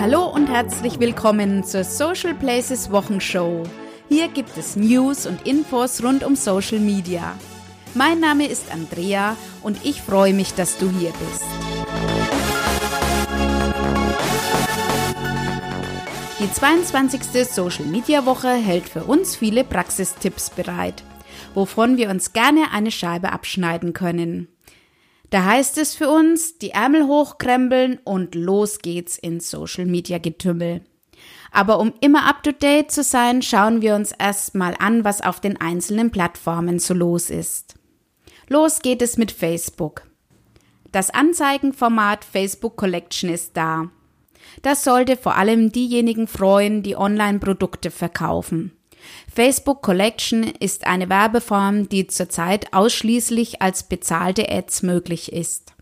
Hallo und herzlich willkommen zur Social Places Wochenshow. Hier gibt es News und Infos rund um Social Media. Mein Name ist Andrea und ich freue mich, dass du hier bist. Die 22. Social Media Woche hält für uns viele Praxistipps bereit, wovon wir uns gerne eine Scheibe abschneiden können. Da heißt es für uns, die Ärmel hochkrempeln und los geht's ins Social Media Getümmel. Aber um immer up to date zu sein, schauen wir uns erstmal an, was auf den einzelnen Plattformen so los ist. Los geht es mit Facebook. Das Anzeigenformat Facebook Collection ist da. Das sollte vor allem diejenigen freuen, die Online-Produkte verkaufen. Facebook Collection ist eine Werbeform, die zurzeit ausschließlich als bezahlte Ads möglich ist.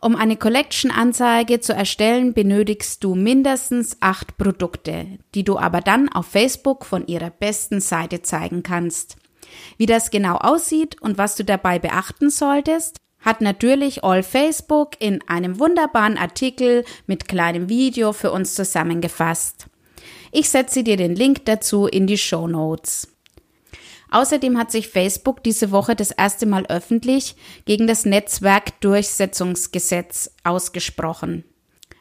Um eine Collection-Anzeige zu erstellen, benötigst du mindestens acht Produkte, die du aber dann auf Facebook von ihrer besten Seite zeigen kannst. Wie das genau aussieht und was du dabei beachten solltest, hat natürlich All Facebook in einem wunderbaren Artikel mit kleinem Video für uns zusammengefasst. Ich setze dir den Link dazu in die Show Notes. Außerdem hat sich Facebook diese Woche das erste Mal öffentlich gegen das Netzwerkdurchsetzungsgesetz ausgesprochen.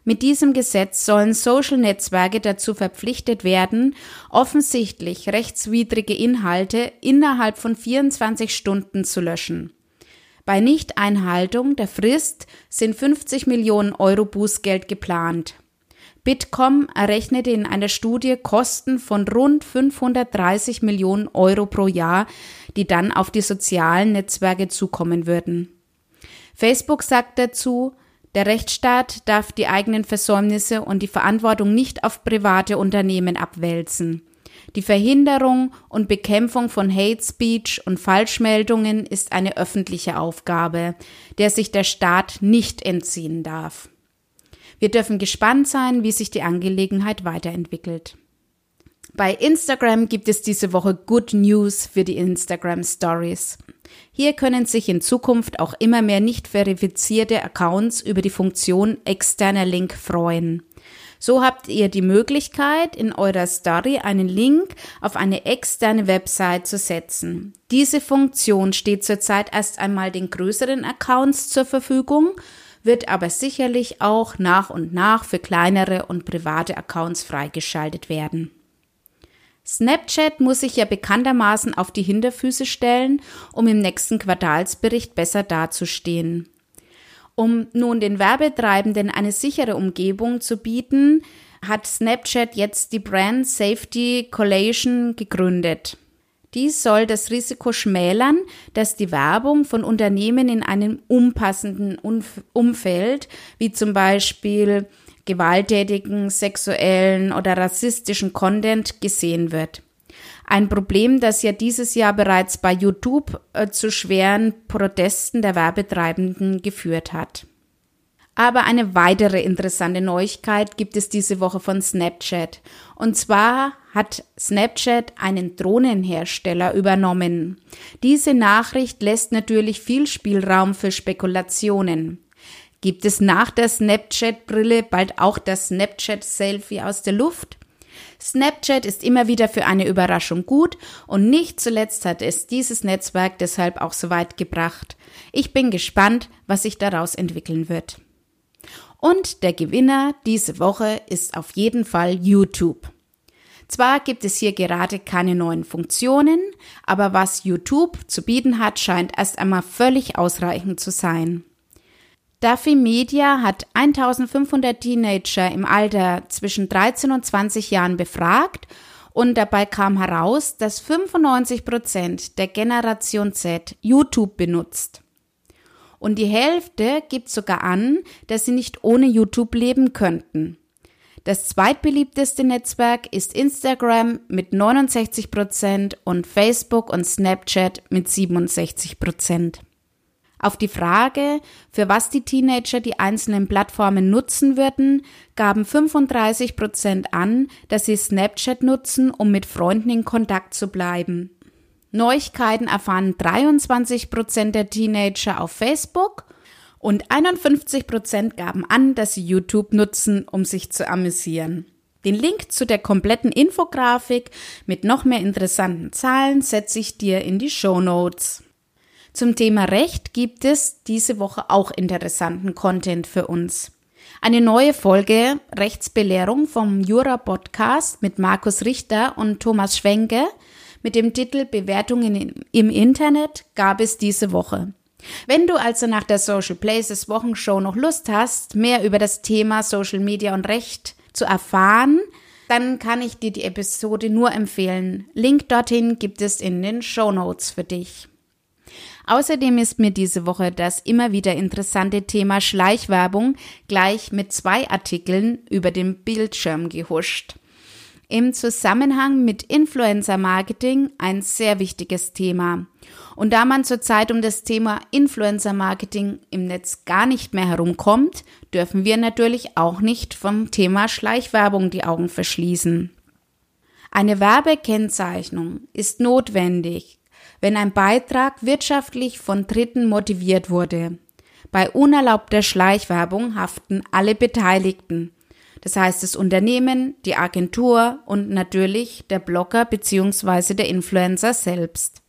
Mit diesem Gesetz sollen Social-Netzwerke dazu verpflichtet werden, offensichtlich rechtswidrige Inhalte innerhalb von 24 Stunden zu löschen. Bei Nichteinhaltung der Frist sind 50 Millionen Euro Bußgeld geplant. Bitkom errechnete in einer Studie Kosten von rund 530 Millionen Euro pro Jahr, die dann auf die sozialen Netzwerke zukommen würden. Facebook sagt dazu, der Rechtsstaat darf die eigenen Versäumnisse und die Verantwortung nicht auf private Unternehmen abwälzen. Die Verhinderung und Bekämpfung von Hate Speech und Falschmeldungen ist eine öffentliche Aufgabe, der sich der Staat nicht entziehen darf. Wir dürfen gespannt sein, wie sich die Angelegenheit weiterentwickelt. Bei Instagram gibt es diese Woche Good News für die Instagram Stories. Hier können sich in Zukunft auch immer mehr nicht verifizierte Accounts über die Funktion externer Link freuen. So habt ihr die Möglichkeit, in eurer Story einen Link auf eine externe Website zu setzen. Diese Funktion steht zurzeit erst einmal den größeren Accounts zur Verfügung, wird aber sicherlich auch nach und nach für kleinere und private Accounts freigeschaltet werden. Snapchat muss sich ja bekanntermaßen auf die Hinterfüße stellen, um im nächsten Quartalsbericht besser dazustehen. Um nun den Werbetreibenden eine sichere Umgebung zu bieten, hat Snapchat jetzt die Brand Safety Collation gegründet. Dies soll das Risiko schmälern, dass die Werbung von Unternehmen in einem unpassenden Umfeld, wie zum Beispiel gewalttätigen, sexuellen oder rassistischen Content gesehen wird. Ein Problem, das ja dieses Jahr bereits bei YouTube äh, zu schweren Protesten der Werbetreibenden geführt hat. Aber eine weitere interessante Neuigkeit gibt es diese Woche von Snapchat. Und zwar hat Snapchat einen Drohnenhersteller übernommen. Diese Nachricht lässt natürlich viel Spielraum für Spekulationen. Gibt es nach der Snapchat-Brille bald auch das Snapchat-Selfie aus der Luft? Snapchat ist immer wieder für eine Überraschung gut und nicht zuletzt hat es dieses Netzwerk deshalb auch so weit gebracht. Ich bin gespannt, was sich daraus entwickeln wird. Und der Gewinner diese Woche ist auf jeden Fall YouTube. Zwar gibt es hier gerade keine neuen Funktionen, aber was YouTube zu bieten hat, scheint erst einmal völlig ausreichend zu sein. Duffy Media hat 1500 Teenager im Alter zwischen 13 und 20 Jahren befragt und dabei kam heraus, dass 95 Prozent der Generation Z YouTube benutzt. Und die Hälfte gibt sogar an, dass sie nicht ohne YouTube leben könnten. Das zweitbeliebteste Netzwerk ist Instagram mit 69 Prozent und Facebook und Snapchat mit 67 Prozent. Auf die Frage, für was die Teenager die einzelnen Plattformen nutzen würden, gaben 35 Prozent an, dass sie Snapchat nutzen, um mit Freunden in Kontakt zu bleiben. Neuigkeiten erfahren 23 Prozent der Teenager auf Facebook Und 51 Prozent gaben an, dass sie YouTube nutzen, um sich zu amüsieren. Den Link zu der kompletten Infografik mit noch mehr interessanten Zahlen setze ich dir in die Show Notes. Zum Thema Recht gibt es diese Woche auch interessanten Content für uns. Eine neue Folge Rechtsbelehrung vom Jura Podcast mit Markus Richter und Thomas Schwenke mit dem Titel Bewertungen im Internet gab es diese Woche. Wenn du also nach der Social Places Wochenshow noch Lust hast, mehr über das Thema Social Media und Recht zu erfahren, dann kann ich dir die Episode nur empfehlen. Link dorthin gibt es in den Show Notes für dich. Außerdem ist mir diese Woche das immer wieder interessante Thema Schleichwerbung gleich mit zwei Artikeln über den Bildschirm gehuscht. Im Zusammenhang mit Influencer Marketing ein sehr wichtiges Thema. Und da man zurzeit um das Thema Influencer Marketing im Netz gar nicht mehr herumkommt, dürfen wir natürlich auch nicht vom Thema Schleichwerbung die Augen verschließen. Eine Werbekennzeichnung ist notwendig, wenn ein Beitrag wirtschaftlich von Dritten motiviert wurde. Bei unerlaubter Schleichwerbung haften alle Beteiligten, das heißt das Unternehmen, die Agentur und natürlich der Blogger bzw. der Influencer selbst.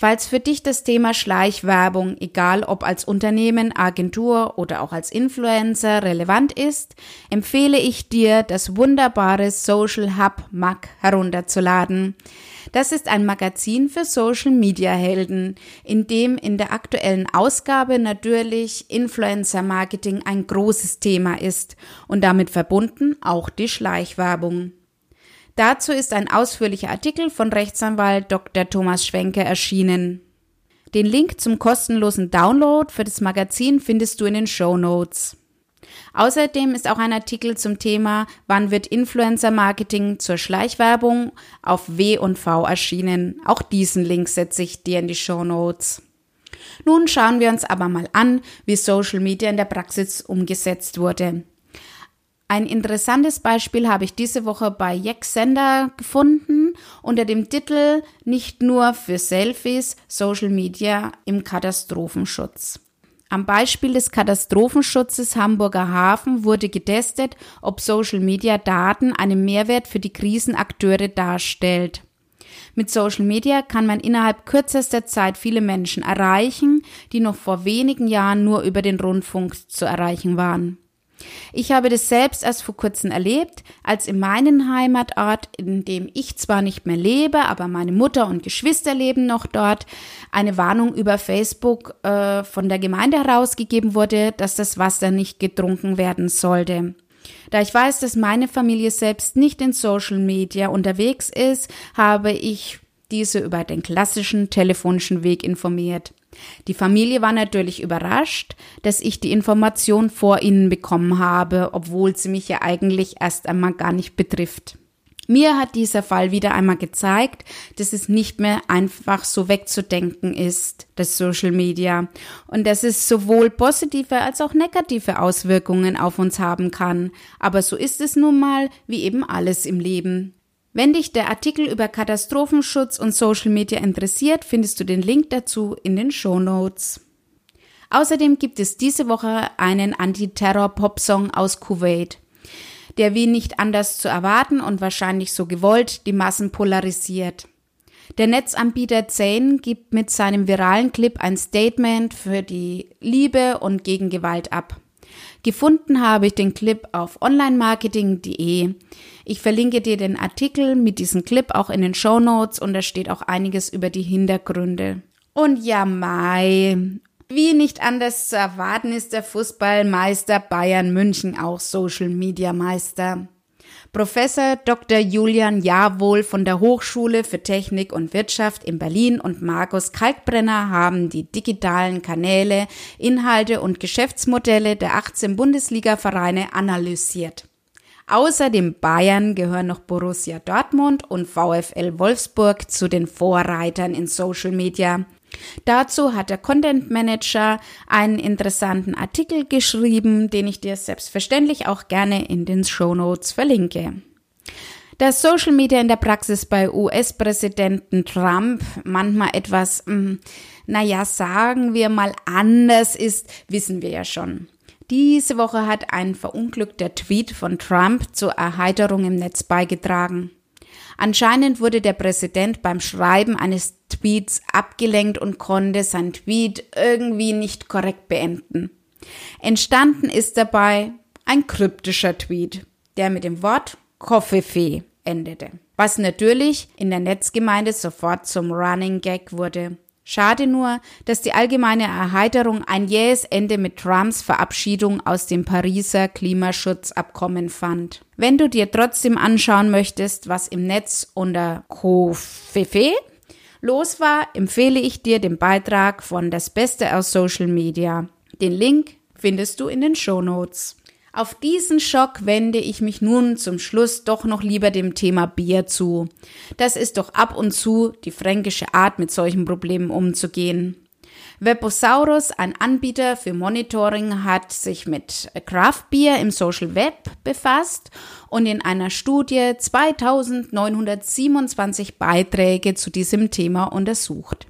Falls für dich das Thema Schleichwerbung, egal ob als Unternehmen, Agentur oder auch als Influencer relevant ist, empfehle ich dir, das wunderbare Social Hub Mag herunterzuladen. Das ist ein Magazin für Social Media Helden, in dem in der aktuellen Ausgabe natürlich Influencer Marketing ein großes Thema ist und damit verbunden auch die Schleichwerbung. Dazu ist ein ausführlicher Artikel von Rechtsanwalt Dr. Thomas Schwenke erschienen. Den Link zum kostenlosen Download für das Magazin findest du in den Show Notes. Außerdem ist auch ein Artikel zum Thema Wann wird Influencer Marketing zur Schleichwerbung auf W&V erschienen. Auch diesen Link setze ich dir in die Show Notes. Nun schauen wir uns aber mal an, wie Social Media in der Praxis umgesetzt wurde. Ein interessantes Beispiel habe ich diese Woche bei Jack Sender gefunden unter dem Titel Nicht nur für Selfies, Social Media im Katastrophenschutz. Am Beispiel des Katastrophenschutzes Hamburger Hafen wurde getestet, ob Social Media Daten einen Mehrwert für die Krisenakteure darstellt. Mit Social Media kann man innerhalb kürzester Zeit viele Menschen erreichen, die noch vor wenigen Jahren nur über den Rundfunk zu erreichen waren. Ich habe das selbst erst vor kurzem erlebt, als in meinem Heimatort, in dem ich zwar nicht mehr lebe, aber meine Mutter und Geschwister leben noch dort, eine Warnung über Facebook äh, von der Gemeinde herausgegeben wurde, dass das Wasser nicht getrunken werden sollte. Da ich weiß, dass meine Familie selbst nicht in Social Media unterwegs ist, habe ich diese über den klassischen telefonischen Weg informiert. Die Familie war natürlich überrascht, dass ich die Information vor ihnen bekommen habe, obwohl sie mich ja eigentlich erst einmal gar nicht betrifft. Mir hat dieser Fall wieder einmal gezeigt, dass es nicht mehr einfach so wegzudenken ist, das Social Media, und dass es sowohl positive als auch negative Auswirkungen auf uns haben kann. Aber so ist es nun mal, wie eben alles im Leben. Wenn dich der Artikel über Katastrophenschutz und Social Media interessiert, findest du den Link dazu in den Show Notes. Außerdem gibt es diese Woche einen Anti-Terror-Pop-Song aus Kuwait, der wie nicht anders zu erwarten und wahrscheinlich so gewollt die Massen polarisiert. Der Netzanbieter Zane gibt mit seinem viralen Clip ein Statement für die Liebe und gegen Gewalt ab. Gefunden habe ich den Clip auf onlinemarketing.de. Ich verlinke dir den Artikel mit diesem Clip auch in den Show Notes und da steht auch einiges über die Hintergründe. Und ja, Mai. Wie nicht anders zu erwarten ist der Fußballmeister Bayern München auch Social Media Meister. Professor Dr. Julian Jawohl von der Hochschule für Technik und Wirtschaft in Berlin und Markus Kalkbrenner haben die digitalen Kanäle, Inhalte und Geschäftsmodelle der 18 Bundesliga-Vereine analysiert. Außer dem Bayern gehören noch Borussia Dortmund und VfL Wolfsburg zu den Vorreitern in Social Media. Dazu hat der Content Manager einen interessanten Artikel geschrieben, den ich dir selbstverständlich auch gerne in den Show Notes verlinke. Dass Social Media in der Praxis bei US-Präsidenten Trump manchmal etwas, mh, hm, naja, sagen wir mal anders ist, wissen wir ja schon. Diese Woche hat ein verunglückter Tweet von Trump zur Erheiterung im Netz beigetragen. Anscheinend wurde der Präsident beim Schreiben eines Tweets abgelenkt und konnte sein Tweet irgendwie nicht korrekt beenden. Entstanden ist dabei ein kryptischer Tweet, der mit dem Wort Koffefee endete. Was natürlich in der Netzgemeinde sofort zum Running Gag wurde. Schade nur, dass die allgemeine Erheiterung ein jähes Ende mit Trumps Verabschiedung aus dem Pariser Klimaschutzabkommen fand. Wenn du dir trotzdem anschauen möchtest, was im Netz unter Kofefe los war, empfehle ich dir den Beitrag von Das Beste aus Social Media. Den Link findest du in den Show Notes. Auf diesen Schock wende ich mich nun zum Schluss doch noch lieber dem Thema Bier zu. Das ist doch ab und zu die fränkische Art, mit solchen Problemen umzugehen. Webosaurus, ein Anbieter für Monitoring, hat sich mit Craft Beer im Social Web befasst und in einer Studie 2927 Beiträge zu diesem Thema untersucht.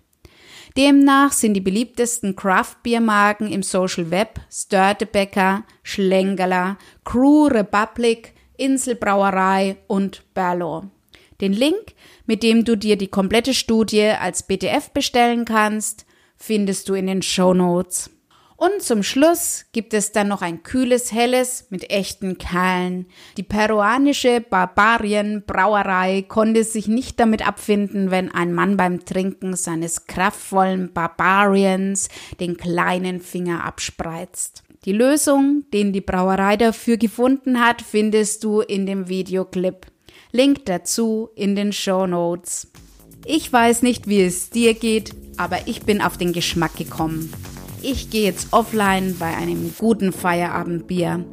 Demnach sind die beliebtesten Craft-Bier-Marken im Social Web Störtebecker, Schlengerler, Crew Republic, Inselbrauerei und Berlo. Den Link, mit dem du dir die komplette Studie als BTF bestellen kannst, findest du in den Show Notes. Und zum Schluss gibt es dann noch ein kühles Helles mit echten Kerlen. Die peruanische Barbarien Brauerei konnte sich nicht damit abfinden, wenn ein Mann beim Trinken seines kraftvollen Barbarians den kleinen Finger abspreizt. Die Lösung, den die Brauerei dafür gefunden hat, findest du in dem Videoclip. Link dazu in den Show Notes. Ich weiß nicht, wie es dir geht, aber ich bin auf den Geschmack gekommen. Ich gehe jetzt offline bei einem guten Feierabendbier.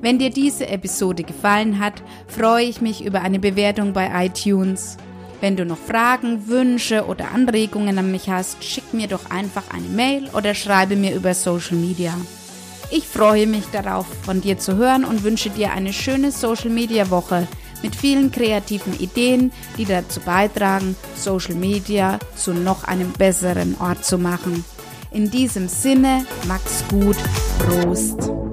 Wenn dir diese Episode gefallen hat, freue ich mich über eine Bewertung bei iTunes. Wenn du noch Fragen, Wünsche oder Anregungen an mich hast, schick mir doch einfach eine Mail oder schreibe mir über Social Media. Ich freue mich darauf, von dir zu hören und wünsche dir eine schöne Social Media Woche mit vielen kreativen Ideen, die dazu beitragen, Social Media zu noch einem besseren Ort zu machen. In diesem Sinne, Max gut, Prost.